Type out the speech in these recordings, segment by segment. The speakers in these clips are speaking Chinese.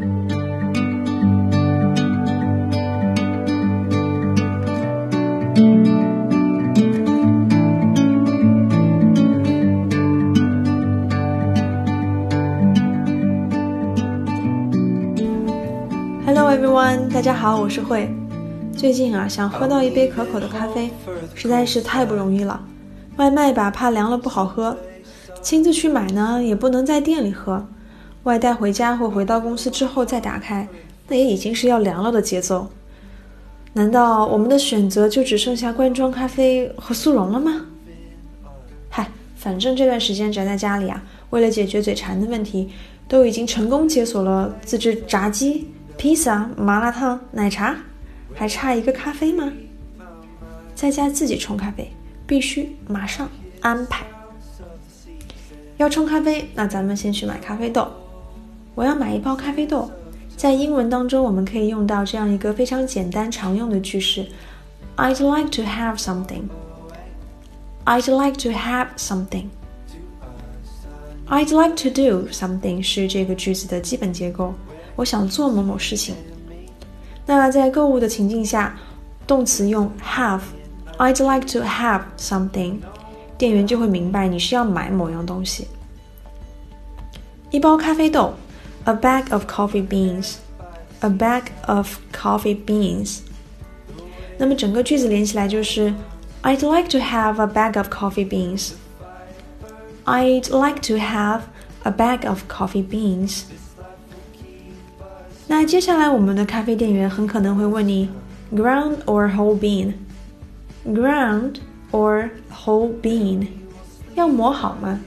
Hello everyone，大家好，我是慧。最近啊，想喝到一杯可口的咖啡，实在是太不容易了。外卖吧，怕凉了不好喝；亲自去买呢，也不能在店里喝。外带回家或回到公司之后再打开，那也已经是要凉了的节奏。难道我们的选择就只剩下罐装咖啡和速溶了吗？嗨，反正这段时间宅在家里啊，为了解决嘴馋的问题，都已经成功解锁了自制炸鸡。披萨、麻辣烫、奶茶，还差一个咖啡吗？在家自己冲咖啡，必须马上安排。要冲咖啡，那咱们先去买咖啡豆。我要买一包咖啡豆。在英文当中，我们可以用到这样一个非常简单常用的句式：I'd like to have something. I'd like to have something. I'd like to do something 是这个句子的基本结构。我想做某某事情。那在购物的情境下，动词用 have，I'd like to have something，店员就会明白你是要买某样东西。一包咖啡豆 ，a bag of coffee beans，a bag of coffee beans。那么整个句子连起来就是，I'd like to have a bag of coffee beans。I'd like to have a bag of coffee beans。那接下来，我们的咖啡店员很可能会问你：ground or whole bean？ground or whole bean？要磨好吗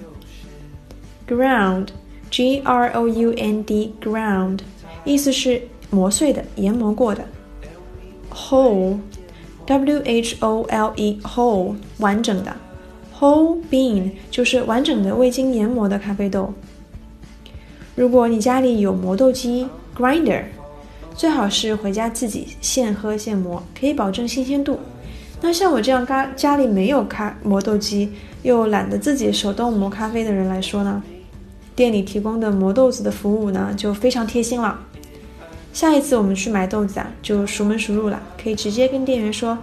G R O U N D ground，意思是磨碎的、研磨过的。whole，w h o l e，whole，完整的。whole bean 就是完整的、未经研磨的咖啡豆。如果你家里有磨豆机，Grinder，最好是回家自己现喝现磨，可以保证新鲜度。那像我这样家家里没有咖磨豆机，又懒得自己手动磨咖啡的人来说呢，店里提供的磨豆子的服务呢就非常贴心了。下一次我们去买豆子啊，就熟门熟路了，可以直接跟店员说：“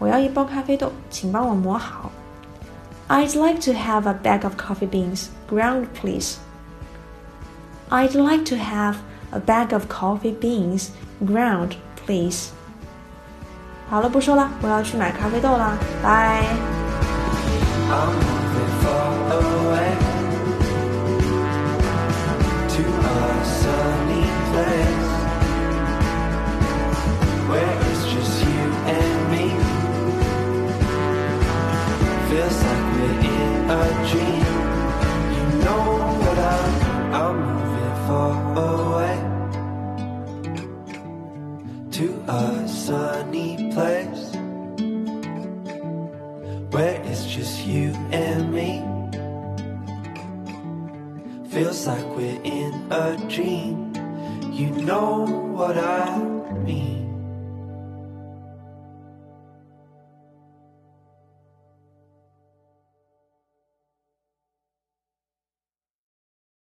我要一包咖啡豆，请帮我磨好。” I'd like to have a bag of coffee beans, ground, please. I'd like to have A bag of coffee beans, ground, please. 好了，不说了，我要去买咖啡豆了，拜。feels like we're in a dream. You know what I'm, I'm moving far away to a sunny place where it's just you and me. Feels like we're in a dream. You know what I mean.